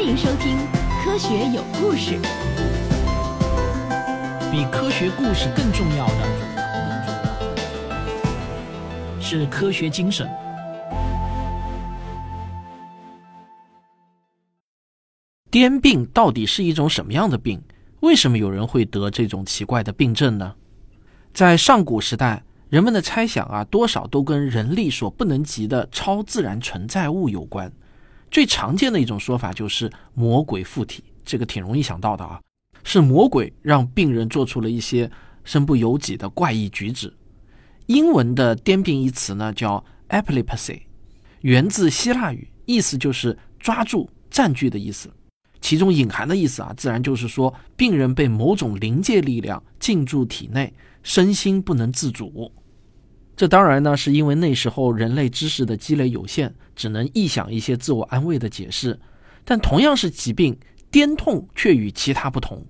欢迎收听《科学有故事》。比科学故事更重要的是科学精神。癫病到底是一种什么样的病？为什么有人会得这种奇怪的病症呢？在上古时代，人们的猜想啊，多少都跟人力所不能及的超自然存在物有关。最常见的一种说法就是魔鬼附体，这个挺容易想到的啊，是魔鬼让病人做出了一些身不由己的怪异举止。英文的癫病一词呢叫 epilepsy，源自希腊语，意思就是抓住、占据的意思。其中隐含的意思啊，自然就是说病人被某种灵界力量进驻体内，身心不能自主。这当然呢，是因为那时候人类知识的积累有限，只能臆想一些自我安慰的解释。但同样是疾病，癫痛却与其他不同，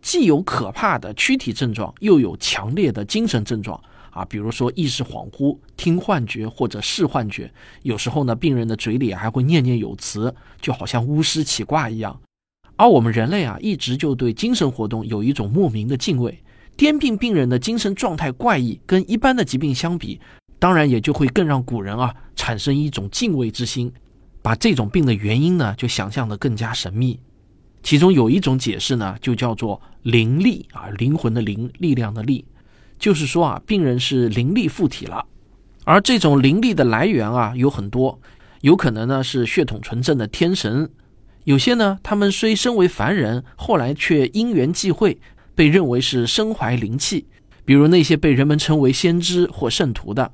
既有可怕的躯体症状，又有强烈的精神症状啊，比如说意识恍惚、听幻觉或者视幻觉。有时候呢，病人的嘴里还会念念有词，就好像巫师起卦一样。而我们人类啊，一直就对精神活动有一种莫名的敬畏。癫病病人的精神状态怪异，跟一般的疾病相比，当然也就会更让古人啊产生一种敬畏之心，把这种病的原因呢就想象的更加神秘。其中有一种解释呢，就叫做灵力啊，灵魂的灵，力量的力，就是说啊，病人是灵力附体了。而这种灵力的来源啊有很多，有可能呢是血统纯正的天神，有些呢他们虽身为凡人，后来却因缘际会。被认为是身怀灵气，比如那些被人们称为先知或圣徒的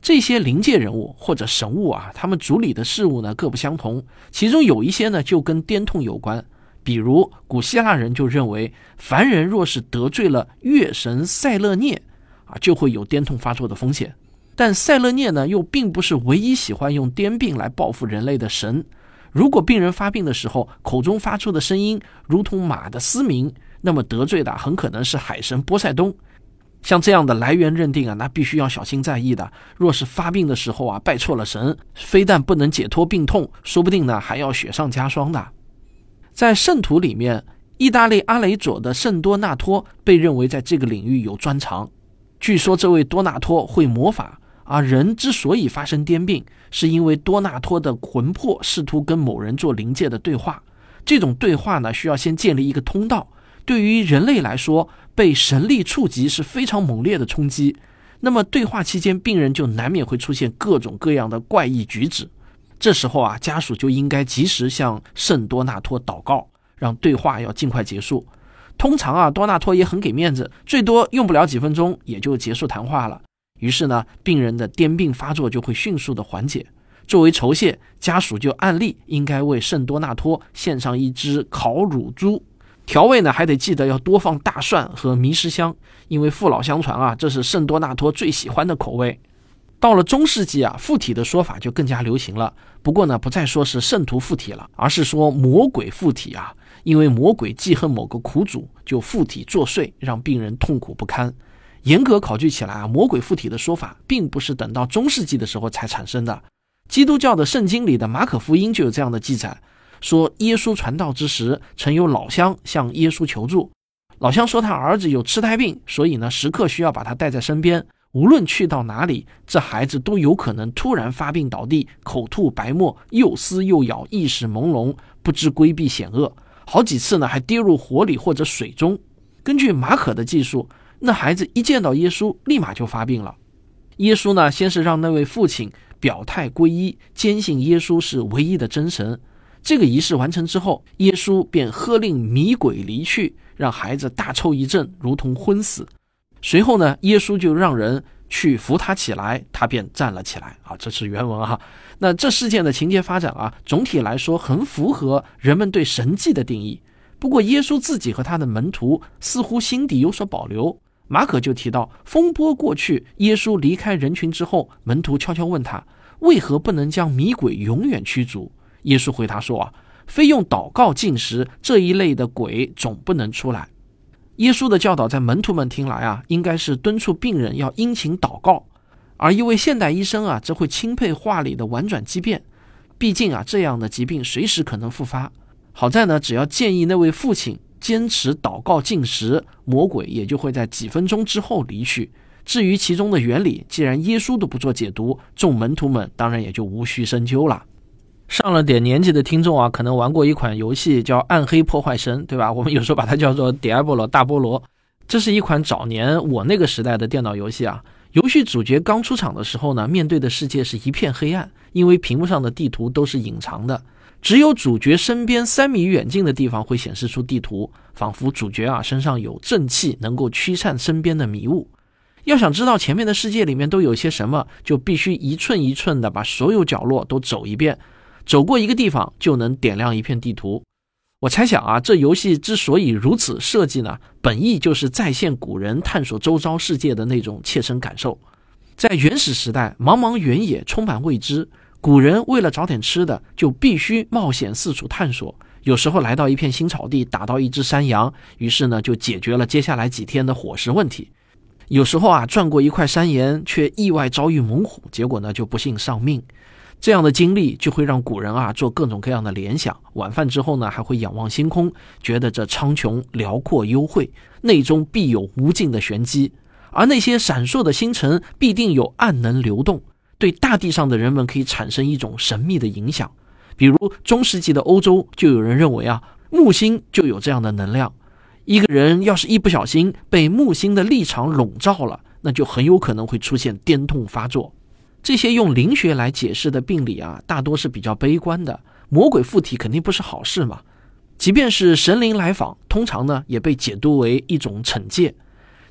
这些灵界人物或者神物啊，他们主理的事物呢各不相同，其中有一些呢就跟癫痛有关，比如古希腊人就认为凡人若是得罪了月神塞勒涅啊，就会有癫痛发作的风险。但塞勒涅呢又并不是唯一喜欢用癫病来报复人类的神，如果病人发病的时候口中发出的声音如同马的嘶鸣。那么得罪的很可能是海神波塞冬，像这样的来源认定啊，那必须要小心在意的。若是发病的时候啊拜错了神，非但不能解脱病痛，说不定呢还要雪上加霜的。在圣徒里面，意大利阿雷佐的圣多纳托被认为在这个领域有专长。据说这位多纳托会魔法，而人之所以发生癫病，是因为多纳托的魂魄试图跟某人做灵界的对话。这种对话呢，需要先建立一个通道。对于人类来说，被神力触及是非常猛烈的冲击。那么对话期间，病人就难免会出现各种各样的怪异举止。这时候啊，家属就应该及时向圣多纳托祷告，让对话要尽快结束。通常啊，多纳托也很给面子，最多用不了几分钟也就结束谈话了。于是呢，病人的癫病发作就会迅速的缓解。作为酬谢，家属就按例应该为圣多纳托献上一只烤乳猪。调味呢，还得记得要多放大蒜和迷失香，因为父老相传啊，这是圣多纳托最喜欢的口味。到了中世纪啊，附体的说法就更加流行了。不过呢，不再说是圣徒附体了，而是说魔鬼附体啊，因为魔鬼记恨某个苦主，就附体作祟，让病人痛苦不堪。严格考据起来啊，魔鬼附体的说法并不是等到中世纪的时候才产生的，基督教的圣经里的马可福音就有这样的记载。说耶稣传道之时，曾有老乡向耶稣求助。老乡说他儿子有痴呆病，所以呢时刻需要把他带在身边。无论去到哪里，这孩子都有可能突然发病倒地，口吐白沫，又撕又咬，意识朦胧，不知规避险恶。好几次呢还跌入火里或者水中。根据马可的记述，那孩子一见到耶稣，立马就发病了。耶稣呢先是让那位父亲表态皈依，坚信耶稣是唯一的真神。这个仪式完成之后，耶稣便喝令迷鬼离去，让孩子大抽一阵，如同昏死。随后呢，耶稣就让人去扶他起来，他便站了起来。啊，这是原文啊。那这事件的情节发展啊，总体来说很符合人们对神迹的定义。不过，耶稣自己和他的门徒似乎心底有所保留。马可就提到，风波过去，耶稣离开人群之后，门徒悄悄问他，为何不能将迷鬼永远驱逐？耶稣回答说：“啊，非用祷告进食这一类的鬼总不能出来。”耶稣的教导在门徒们听来啊，应该是敦促病人要殷勤祷告，而一位现代医生啊，则会钦佩话里的婉转机变。毕竟啊，这样的疾病随时可能复发。好在呢，只要建议那位父亲坚持祷告进食，魔鬼也就会在几分钟之后离去。至于其中的原理，既然耶稣都不做解读，众门徒们当然也就无需深究了。上了点年纪的听众啊，可能玩过一款游戏叫《暗黑破坏神》，对吧？我们有时候把它叫做《Diablo 大菠萝》。这是一款早年我那个时代的电脑游戏啊。游戏主角刚出场的时候呢，面对的世界是一片黑暗，因为屏幕上的地图都是隐藏的，只有主角身边三米远近的地方会显示出地图，仿佛主角啊身上有正气，能够驱散身边的迷雾。要想知道前面的世界里面都有些什么，就必须一寸一寸的把所有角落都走一遍，走过一个地方就能点亮一片地图。我猜想啊，这游戏之所以如此设计呢，本意就是再现古人探索周遭世界的那种切身感受。在原始时代，茫茫原野充满未知，古人为了找点吃的，就必须冒险四处探索。有时候来到一片新草地，打到一只山羊，于是呢就解决了接下来几天的伙食问题。有时候啊，转过一块山岩，却意外遭遇猛虎，结果呢就不幸丧命。这样的经历就会让古人啊做各种各样的联想。晚饭之后呢，还会仰望星空，觉得这苍穹辽阔幽晦，内中必有无尽的玄机。而那些闪烁的星辰，必定有暗能流动，对大地上的人们可以产生一种神秘的影响。比如中世纪的欧洲，就有人认为啊，木星就有这样的能量。一个人要是一不小心被木星的立场笼罩了，那就很有可能会出现癫痛发作。这些用灵学来解释的病理啊，大多是比较悲观的。魔鬼附体肯定不是好事嘛。即便是神灵来访，通常呢也被解读为一种惩戒。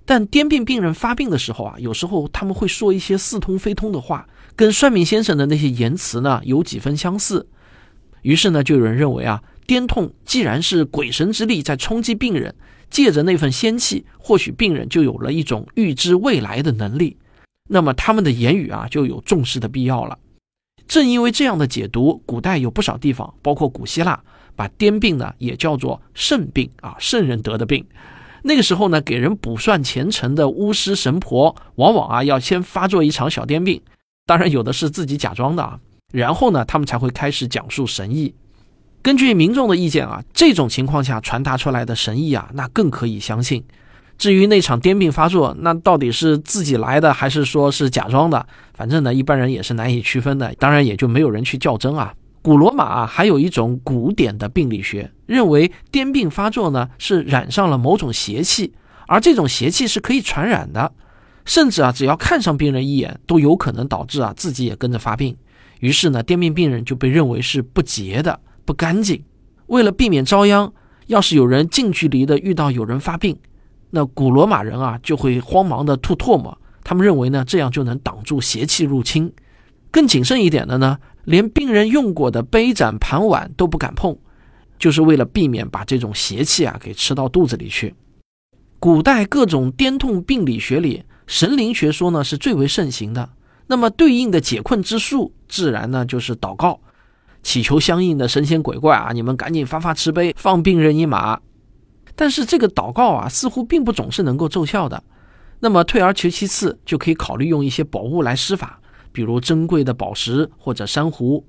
但癫病病人发病的时候啊，有时候他们会说一些似通非通的话，跟算命先生的那些言辞呢有几分相似。于是呢，就有人认为啊。癫痛既然是鬼神之力在冲击病人，借着那份仙气，或许病人就有了一种预知未来的能力。那么他们的言语啊，就有重视的必要了。正因为这样的解读，古代有不少地方，包括古希腊，把癫病呢也叫做圣病啊，圣人得的病。那个时候呢，给人卜算前程的巫师神婆，往往啊要先发作一场小癫病，当然有的是自己假装的啊，然后呢，他们才会开始讲述神意。根据民众的意见啊，这种情况下传达出来的神意啊，那更可以相信。至于那场癫病发作，那到底是自己来的，还是说是假装的？反正呢，一般人也是难以区分的。当然，也就没有人去较真啊。古罗马啊，还有一种古典的病理学，认为癫病发作呢是染上了某种邪气，而这种邪气是可以传染的，甚至啊，只要看上病人一眼，都有可能导致啊自己也跟着发病。于是呢，癫病病人就被认为是不洁的。不干净。为了避免遭殃，要是有人近距离的遇到有人发病，那古罗马人啊就会慌忙的吐唾沫。他们认为呢，这样就能挡住邪气入侵。更谨慎一点的呢，连病人用过的杯盏盘碗都不敢碰，就是为了避免把这种邪气啊给吃到肚子里去。古代各种癫痛病理学里，神灵学说呢是最为盛行的。那么对应的解困之术，自然呢就是祷告。祈求相应的神仙鬼怪啊，你们赶紧发发慈悲，放病人一马。但是这个祷告啊，似乎并不总是能够奏效的。那么退而求其次，就可以考虑用一些宝物来施法，比如珍贵的宝石或者珊瑚。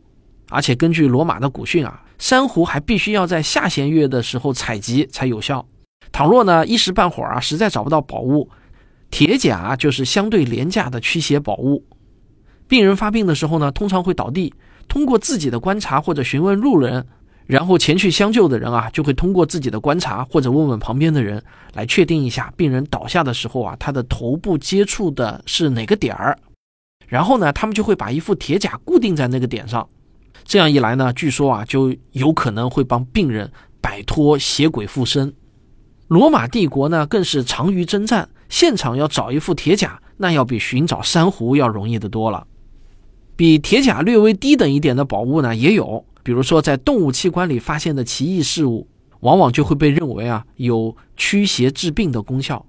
而且根据罗马的古训啊，珊瑚还必须要在下弦月的时候采集才有效。倘若呢一时半会儿啊实在找不到宝物，铁甲就是相对廉价的驱邪宝物。病人发病的时候呢，通常会倒地。通过自己的观察或者询问路人，然后前去相救的人啊，就会通过自己的观察或者问问旁边的人，来确定一下病人倒下的时候啊，他的头部接触的是哪个点儿。然后呢，他们就会把一副铁甲固定在那个点上。这样一来呢，据说啊，就有可能会帮病人摆脱邪鬼附身。罗马帝国呢，更是长于征战，现场要找一副铁甲，那要比寻找珊瑚要容易的多了。比铁甲略微低等一点的宝物呢，也有，比如说在动物器官里发现的奇异事物，往往就会被认为啊有驱邪治病的功效。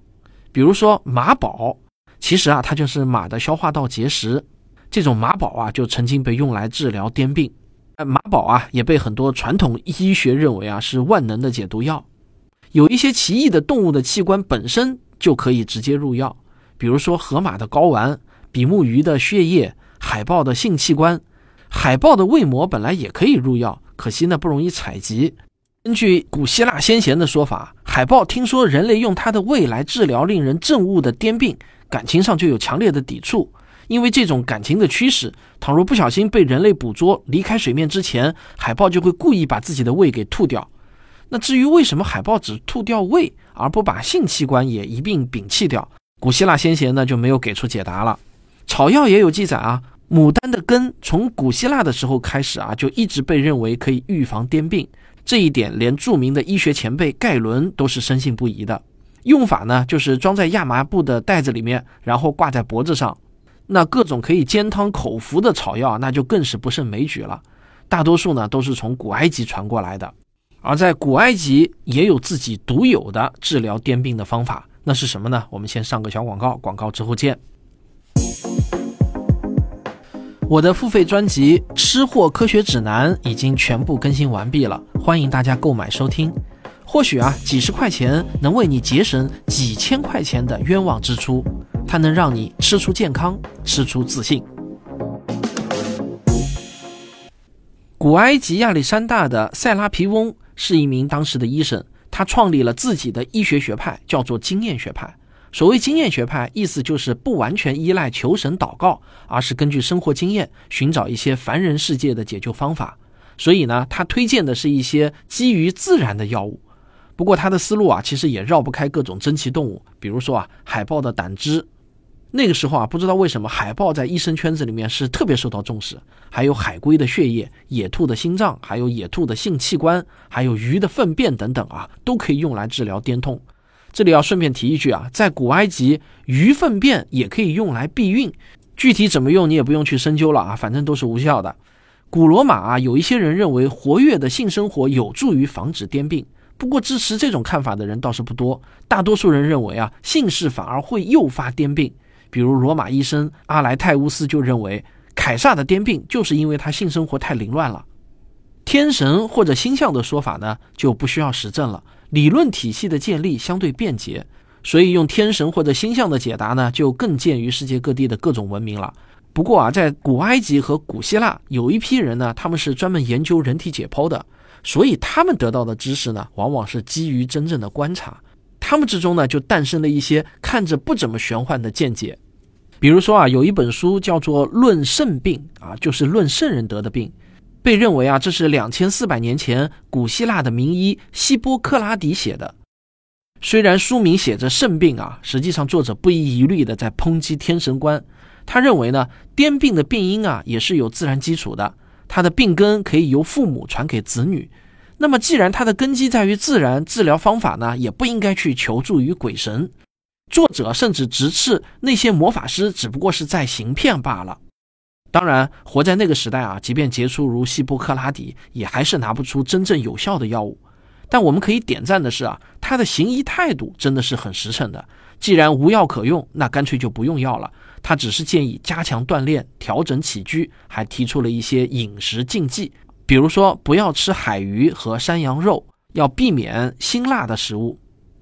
比如说马宝，其实啊它就是马的消化道结石，这种马宝啊就曾经被用来治疗癫病。马宝啊也被很多传统医学认为啊是万能的解毒药。有一些奇异的动物的器官本身就可以直接入药，比如说河马的睾丸、比目鱼的血液。海豹的性器官，海豹的胃膜本来也可以入药，可惜呢不容易采集。根据古希腊先贤的说法，海豹听说人类用它的胃来治疗令人憎恶的癫病，感情上就有强烈的抵触。因为这种感情的驱使，倘若不小心被人类捕捉，离开水面之前，海豹就会故意把自己的胃给吐掉。那至于为什么海豹只吐掉胃，而不把性器官也一并摒弃掉，古希腊先贤呢就没有给出解答了。草药也有记载啊，牡丹的根从古希腊的时候开始啊，就一直被认为可以预防癫病。这一点连著名的医学前辈盖伦都是深信不疑的。用法呢，就是装在亚麻布的袋子里面，然后挂在脖子上。那各种可以煎汤口服的草药，那就更是不胜枚举了。大多数呢都是从古埃及传过来的。而在古埃及也有自己独有的治疗癫病的方法，那是什么呢？我们先上个小广告，广告之后见。我的付费专辑《吃货科学指南》已经全部更新完毕了，欢迎大家购买收听。或许啊，几十块钱能为你节省几千块钱的冤枉支出，它能让你吃出健康，吃出自信。古埃及亚历山大的塞拉皮翁是一名当时的医生，他创立了自己的医学学派，叫做经验学派。所谓经验学派，意思就是不完全依赖求神祷告，而是根据生活经验寻找一些凡人世界的解救方法。所以呢，他推荐的是一些基于自然的药物。不过他的思路啊，其实也绕不开各种珍奇动物，比如说啊，海豹的胆汁。那个时候啊，不知道为什么海豹在医生圈子里面是特别受到重视。还有海龟的血液、野兔的心脏，还有野兔的性器官，还有鱼的粪便等等啊，都可以用来治疗癫痛。这里要顺便提一句啊，在古埃及，鱼粪便也可以用来避孕，具体怎么用你也不用去深究了啊，反正都是无效的。古罗马啊，有一些人认为活跃的性生活有助于防止癫病，不过支持这种看法的人倒是不多，大多数人认为啊，性事反而会诱发癫病。比如罗马医生阿莱泰乌斯就认为，凯撒的癫病就是因为他性生活太凌乱了。天神或者星象的说法呢，就不需要实证了。理论体系的建立相对便捷，所以用天神或者星象的解答呢，就更见于世界各地的各种文明了。不过啊，在古埃及和古希腊有一批人呢，他们是专门研究人体解剖的，所以他们得到的知识呢，往往是基于真正的观察。他们之中呢，就诞生了一些看着不怎么玄幻的见解。比如说啊，有一本书叫做《论圣病》啊，就是论圣人得的病。被认为啊，这是两千四百年前古希腊的名医希波克拉底写的。虽然书名写着“肾病”啊，实际上作者不遗余力的在抨击天神观。他认为呢，癫病的病因啊也是有自然基础的，它的病根可以由父母传给子女。那么既然它的根基在于自然，治疗方法呢也不应该去求助于鬼神。作者甚至直斥那些魔法师只不过是在行骗罢了。当然，活在那个时代啊，即便杰出如希波克拉底，也还是拿不出真正有效的药物。但我们可以点赞的是啊，他的行医态度真的是很实诚的。既然无药可用，那干脆就不用药了。他只是建议加强锻炼、调整起居，还提出了一些饮食禁忌，比如说不要吃海鱼和山羊肉，要避免辛辣的食物。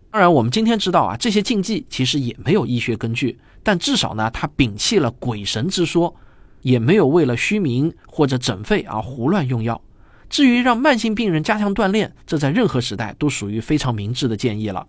当然，我们今天知道啊，这些禁忌其实也没有医学根据，但至少呢，他摒弃了鬼神之说。也没有为了虚名或者诊费而胡乱用药。至于让慢性病人加强锻炼，这在任何时代都属于非常明智的建议了。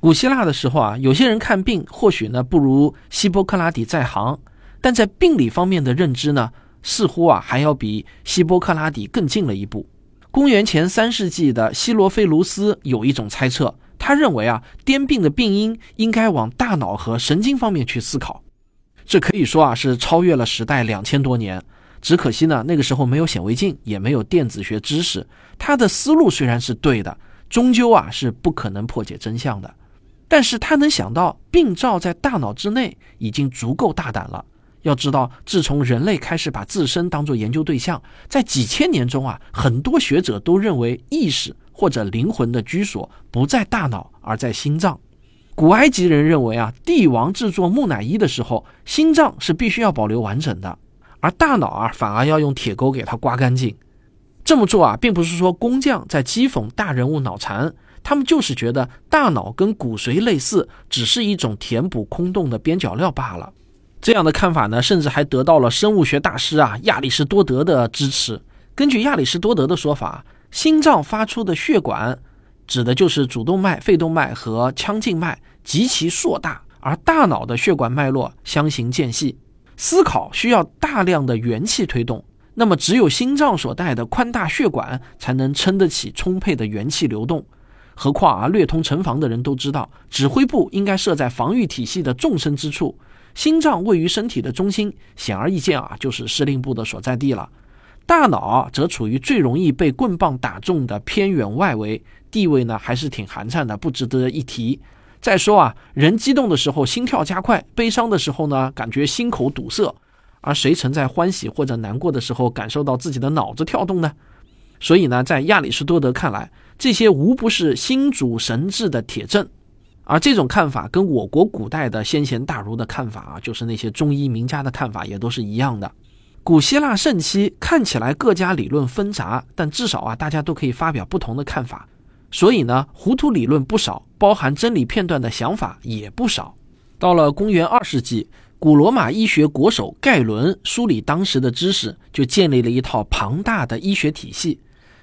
古希腊的时候啊，有些人看病或许呢不如希波克拉底在行，但在病理方面的认知呢，似乎啊还要比希波克拉底更进了一步。公元前三世纪的希罗菲卢斯有一种猜测，他认为啊癫病的病因应该往大脑和神经方面去思考。这可以说啊是超越了时代两千多年，只可惜呢那个时候没有显微镜，也没有电子学知识。他的思路虽然是对的，终究啊是不可能破解真相的。但是他能想到病灶在大脑之内，已经足够大胆了。要知道，自从人类开始把自身当作研究对象，在几千年中啊，很多学者都认为意识或者灵魂的居所不在大脑，而在心脏。古埃及人认为啊，帝王制作木乃伊的时候，心脏是必须要保留完整的，而大脑啊，反而要用铁钩给它刮干净。这么做啊，并不是说工匠在讥讽大人物脑残，他们就是觉得大脑跟骨髓类似，只是一种填补空洞的边角料罢了。这样的看法呢，甚至还得到了生物学大师啊亚里士多德的支持。根据亚里士多德的说法。心脏发出的血管，指的就是主动脉、肺动脉和腔静脉，极其硕大；而大脑的血管脉络相形见细。思考需要大量的元气推动，那么只有心脏所带的宽大血管才能撑得起充沛的元气流动。何况啊，略通城防的人都知道，指挥部应该设在防御体系的纵深之处，心脏位于身体的中心，显而易见啊，就是司令部的所在地了。大脑则处于最容易被棍棒打中的偏远外围，地位呢还是挺寒碜的，不值得一提。再说啊，人激动的时候心跳加快，悲伤的时候呢感觉心口堵塞，而谁曾在欢喜或者难过的时候感受到自己的脑子跳动呢？所以呢，在亚里士多德看来，这些无不是心主神志的铁证。而这种看法跟我国古代的先贤大儒的看法啊，就是那些中医名家的看法也都是一样的。古希腊盛期看起来各家理论纷杂，但至少啊，大家都可以发表不同的看法。所以呢，糊涂理论不少，包含真理片段的想法也不少。到了公元二世纪，古罗马医学国手盖伦梳理当时的知识，就建立了一套庞大的医学体系。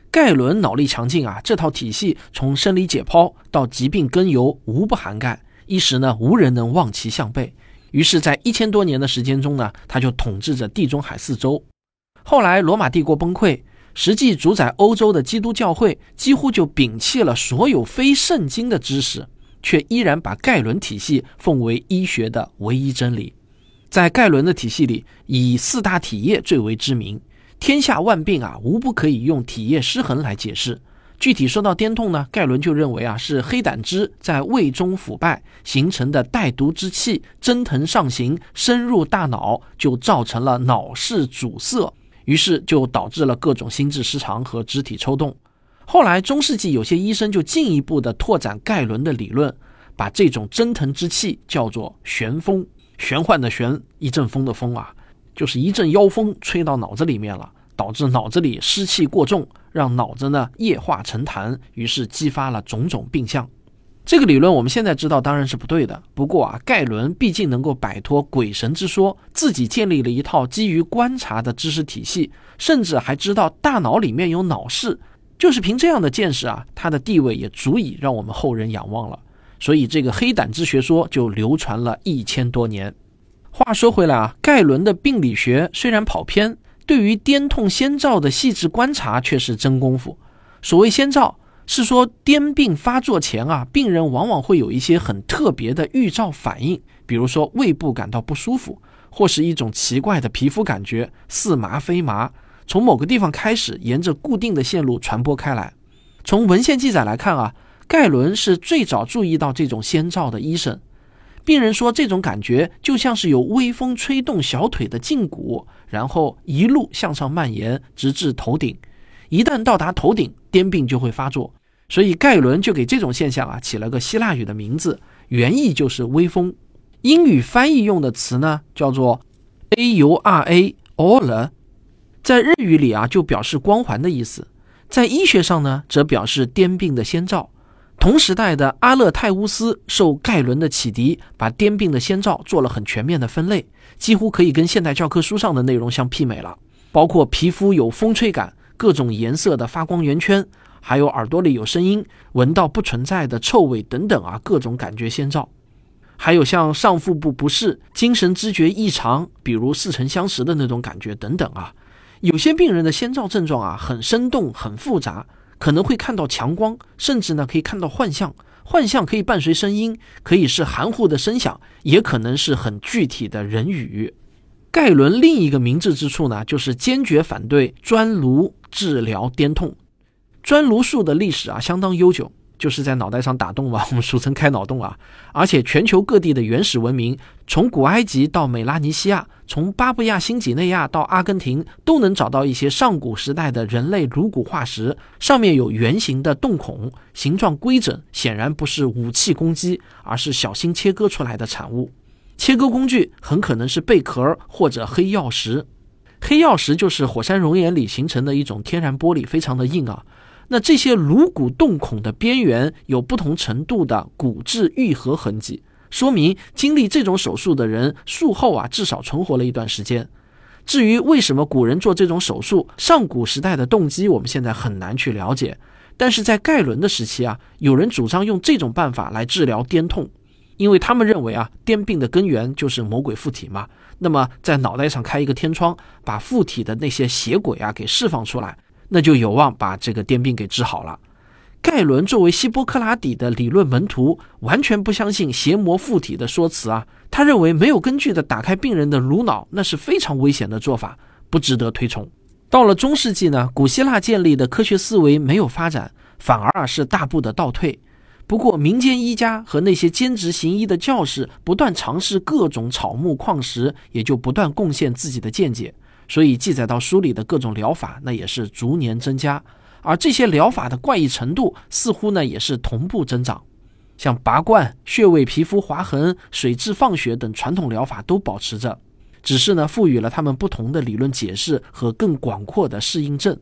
盖伦脑力强劲啊，这套体系从生理解剖到疾病根由无不涵盖，一时呢无人能望其项背。于是，在一千多年的时间中呢，他就统治着地中海四周。后来，罗马帝国崩溃，实际主宰欧洲的基督教会几乎就摒弃了所有非圣经的知识，却依然把盖伦体系奉为医学的唯一真理。在盖伦的体系里，以四大体液最为知名。天下万病啊，无不可以用体液失衡来解释。具体说到颠痛呢，盖伦就认为啊是黑胆汁在胃中腐败形成的带毒之气蒸腾上行，深入大脑，就造成了脑室阻塞，于是就导致了各种心智失常和肢体抽动。后来中世纪有些医生就进一步的拓展盖伦的理论，把这种蒸腾之气叫做旋风，玄幻的玄，一阵风的风啊，就是一阵妖风吹到脑子里面了。导致脑子里湿气过重，让脑子呢液化成痰，于是激发了种种病象。这个理论我们现在知道当然是不对的。不过啊，盖伦毕竟能够摆脱鬼神之说，自己建立了一套基于观察的知识体系，甚至还知道大脑里面有脑室。就是凭这样的见识啊，他的地位也足以让我们后人仰望了。所以这个黑胆汁学说就流传了一千多年。话说回来啊，盖伦的病理学虽然跑偏。对于颠痛先兆的细致观察却是真功夫。所谓先兆，是说癫病发作前啊，病人往往会有一些很特别的预兆反应，比如说胃部感到不舒服，或是一种奇怪的皮肤感觉，似麻非麻，从某个地方开始，沿着固定的线路传播开来。从文献记载来看啊，盖伦是最早注意到这种先兆的医生。病人说，这种感觉就像是有微风吹动小腿的胫骨，然后一路向上蔓延，直至头顶。一旦到达头顶，癫病就会发作。所以盖伦就给这种现象啊起了个希腊语的名字，原意就是微风。英语翻译用的词呢叫做 aura，aura，在日语里啊就表示光环的意思，在医学上呢则表示癫病的先兆。同时代的阿勒泰乌斯受盖伦的启迪，把癫病的先兆做了很全面的分类，几乎可以跟现代教科书上的内容相媲美了。包括皮肤有风吹感、各种颜色的发光圆圈，还有耳朵里有声音、闻到不存在的臭味等等啊，各种感觉先兆。还有像上腹部不适、精神知觉异常，比如似曾相识的那种感觉等等啊。有些病人的先兆症状啊，很生动、很复杂。可能会看到强光，甚至呢可以看到幻象。幻象可以伴随声音，可以是含糊的声响，也可能是很具体的人语。盖伦另一个明智之处呢，就是坚决反对专颅治疗癫痛。专颅术的历史啊相当悠久。就是在脑袋上打洞嘛，我们俗称开脑洞啊。而且全球各地的原始文明，从古埃及到美拉尼西亚，从巴布亚新几内亚到阿根廷，都能找到一些上古时代的人类颅骨化石，上面有圆形的洞孔，形状规整，显然不是武器攻击，而是小心切割出来的产物。切割工具很可能是贝壳或者黑曜石。黑曜石就是火山熔岩里形成的一种天然玻璃，非常的硬啊。那这些颅骨洞孔的边缘有不同程度的骨质愈合痕迹，说明经历这种手术的人术后啊至少存活了一段时间。至于为什么古人做这种手术，上古时代的动机我们现在很难去了解。但是在盖伦的时期啊，有人主张用这种办法来治疗癫痛，因为他们认为啊，癫病的根源就是魔鬼附体嘛。那么在脑袋上开一个天窗，把附体的那些邪鬼啊给释放出来，那就有望把这个癫病给治好了。盖伦作为希波克拉底的理论门徒，完全不相信邪魔附体的说辞啊。他认为没有根据的打开病人的颅脑，那是非常危险的做法，不值得推崇。到了中世纪呢，古希腊建立的科学思维没有发展，反而啊是大步的倒退。不过民间医家和那些兼职行医的教士不断尝试各种草木矿石，也就不断贡献自己的见解，所以记载到书里的各种疗法，那也是逐年增加。而这些疗法的怪异程度似乎呢也是同步增长，像拔罐、穴位皮肤划痕、水蛭放血等传统疗法都保持着，只是呢赋予了他们不同的理论解释和更广阔的适应症。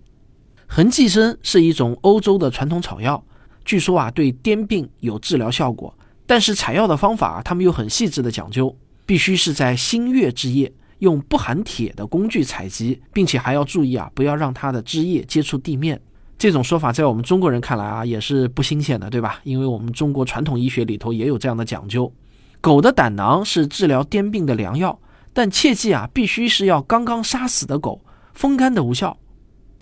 痕寄生是一种欧洲的传统草药，据说啊对癫病有治疗效果，但是采药的方法他们有很细致的讲究，必须是在新月之夜用不含铁的工具采集，并且还要注意啊不要让它的枝叶接触地面。这种说法在我们中国人看来啊，也是不新鲜的，对吧？因为我们中国传统医学里头也有这样的讲究。狗的胆囊是治疗癫病的良药，但切记啊，必须是要刚刚杀死的狗，风干的无效。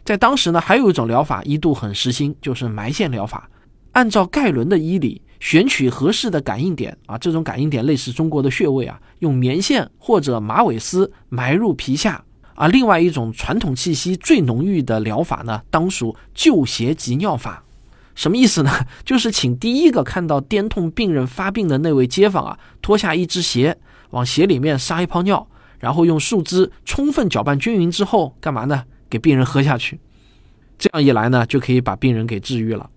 在当时呢，还有一种疗法一度很时兴，就是埋线疗法。按照盖伦的医理，选取合适的感应点啊，这种感应点类似中国的穴位啊，用棉线或者马尾丝埋入皮下。而另外一种传统气息最浓郁的疗法呢，当属救邪急尿法。什么意思呢？就是请第一个看到癫痛病人发病的那位街坊啊，脱下一只鞋，往鞋里面撒一泡尿，然后用树枝充分搅拌均匀之后，干嘛呢？给病人喝下去。这样一来呢，就可以把病人给治愈了。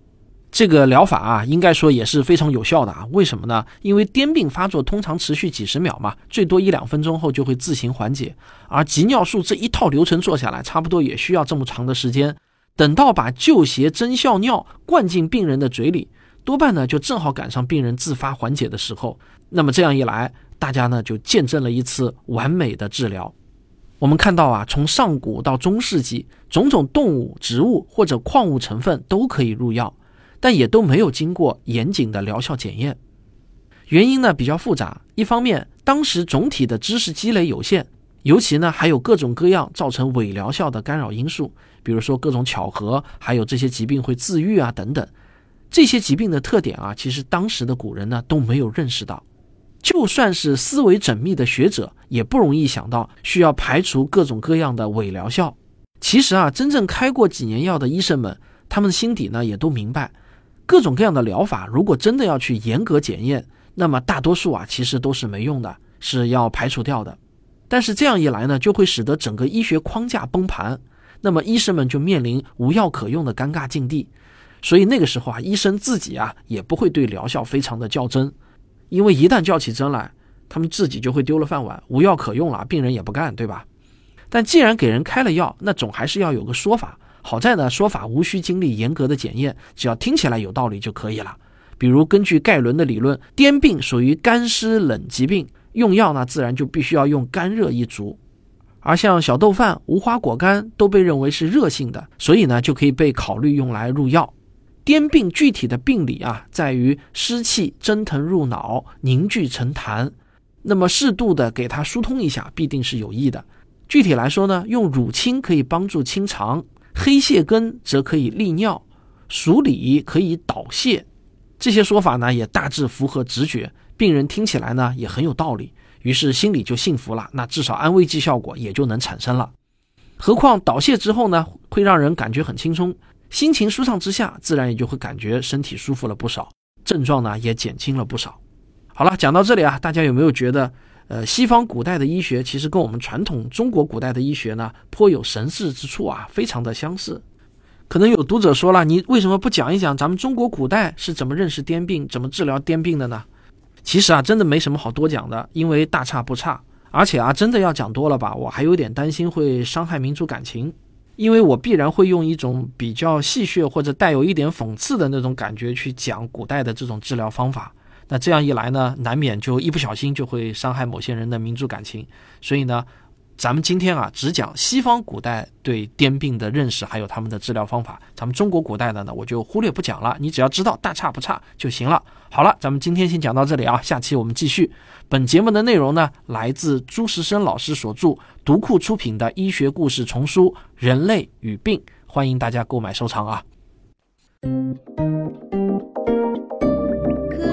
这个疗法啊，应该说也是非常有效的啊。为什么呢？因为癫病发作通常持续几十秒嘛，最多一两分钟后就会自行缓解。而急尿术这一套流程做下来，差不多也需要这么长的时间。等到把旧邪真效尿灌进病人的嘴里，多半呢就正好赶上病人自发缓解的时候。那么这样一来，大家呢就见证了一次完美的治疗。我们看到啊，从上古到中世纪，种种动物、植物或者矿物成分都可以入药。但也都没有经过严谨的疗效检验，原因呢比较复杂。一方面，当时总体的知识积累有限，尤其呢还有各种各样造成伪疗效的干扰因素，比如说各种巧合，还有这些疾病会自愈啊等等。这些疾病的特点啊，其实当时的古人呢都没有认识到。就算是思维缜密的学者，也不容易想到需要排除各种各样的伪疗效。其实啊，真正开过几年药的医生们，他们心底呢也都明白。各种各样的疗法，如果真的要去严格检验，那么大多数啊其实都是没用的，是要排除掉的。但是这样一来呢，就会使得整个医学框架崩盘，那么医生们就面临无药可用的尴尬境地。所以那个时候啊，医生自己啊也不会对疗效非常的较真，因为一旦较起真来，他们自己就会丢了饭碗，无药可用了，病人也不干，对吧？但既然给人开了药，那总还是要有个说法。好在呢，说法无需经历严格的检验，只要听起来有道理就可以了。比如根据盖伦的理论，癫病属于干湿冷疾病，用药呢自然就必须要用干热一族。而像小豆饭、无花果干都被认为是热性的，所以呢就可以被考虑用来入药。癫病具体的病理啊，在于湿气蒸腾入脑，凝聚成痰，那么适度的给它疏通一下，必定是有益的。具体来说呢，用乳清可以帮助清肠。黑蟹根则可以利尿，熟李可以导泻，这些说法呢也大致符合直觉，病人听起来呢也很有道理，于是心里就信服了，那至少安慰剂效果也就能产生了。何况导泻之后呢，会让人感觉很轻松，心情舒畅之下，自然也就会感觉身体舒服了不少，症状呢也减轻了不少。好了，讲到这里啊，大家有没有觉得？呃，西方古代的医学其实跟我们传统中国古代的医学呢颇有神似之处啊，非常的相似。可能有读者说了，你为什么不讲一讲咱们中国古代是怎么认识癫病、怎么治疗癫病的呢？其实啊，真的没什么好多讲的，因为大差不差。而且啊，真的要讲多了吧，我还有点担心会伤害民族感情，因为我必然会用一种比较戏谑或者带有一点讽刺的那种感觉去讲古代的这种治疗方法。那这样一来呢，难免就一不小心就会伤害某些人的民族感情，所以呢，咱们今天啊，只讲西方古代对癫病的认识，还有他们的治疗方法。咱们中国古代的呢，我就忽略不讲了。你只要知道大差不差就行了。好了，咱们今天先讲到这里啊，下期我们继续。本节目的内容呢，来自朱时生老师所著、读库出品的医学故事丛书《人类与病》，欢迎大家购买收藏啊。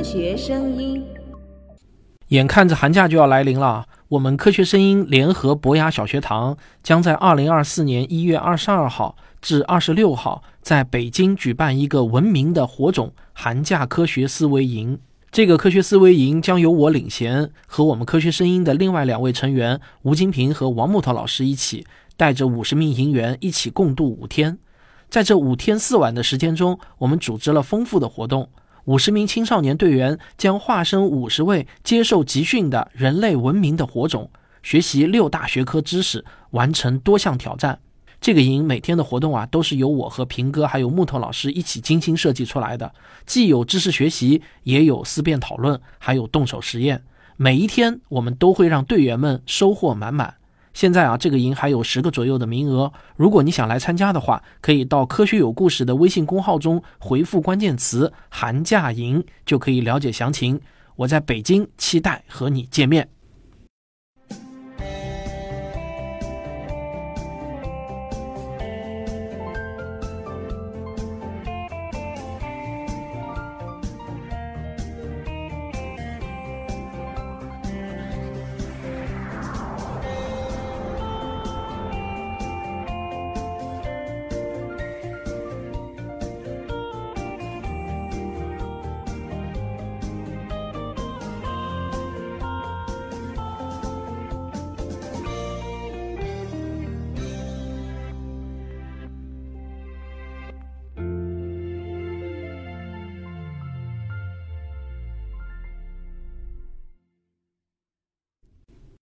科学声音。眼看着寒假就要来临了，我们科学声音联合博雅小学堂将在二零二四年一月二十二号至二十六号在北京举办一个文明的火种寒假科学思维营。这个科学思维营将由我领衔，和我们科学声音的另外两位成员吴金平和王木头老师一起，带着五十名营员一起共度五天。在这五天四晚的时间中，我们组织了丰富的活动。五十名青少年队员将化身五十位接受集训的人类文明的火种，学习六大学科知识，完成多项挑战。这个营每天的活动啊，都是由我和平哥还有木头老师一起精心设计出来的，既有知识学习，也有思辨讨论，还有动手实验。每一天，我们都会让队员们收获满满。现在啊，这个营还有十个左右的名额。如果你想来参加的话，可以到“科学有故事”的微信公号中回复关键词“寒假营”，就可以了解详情。我在北京，期待和你见面。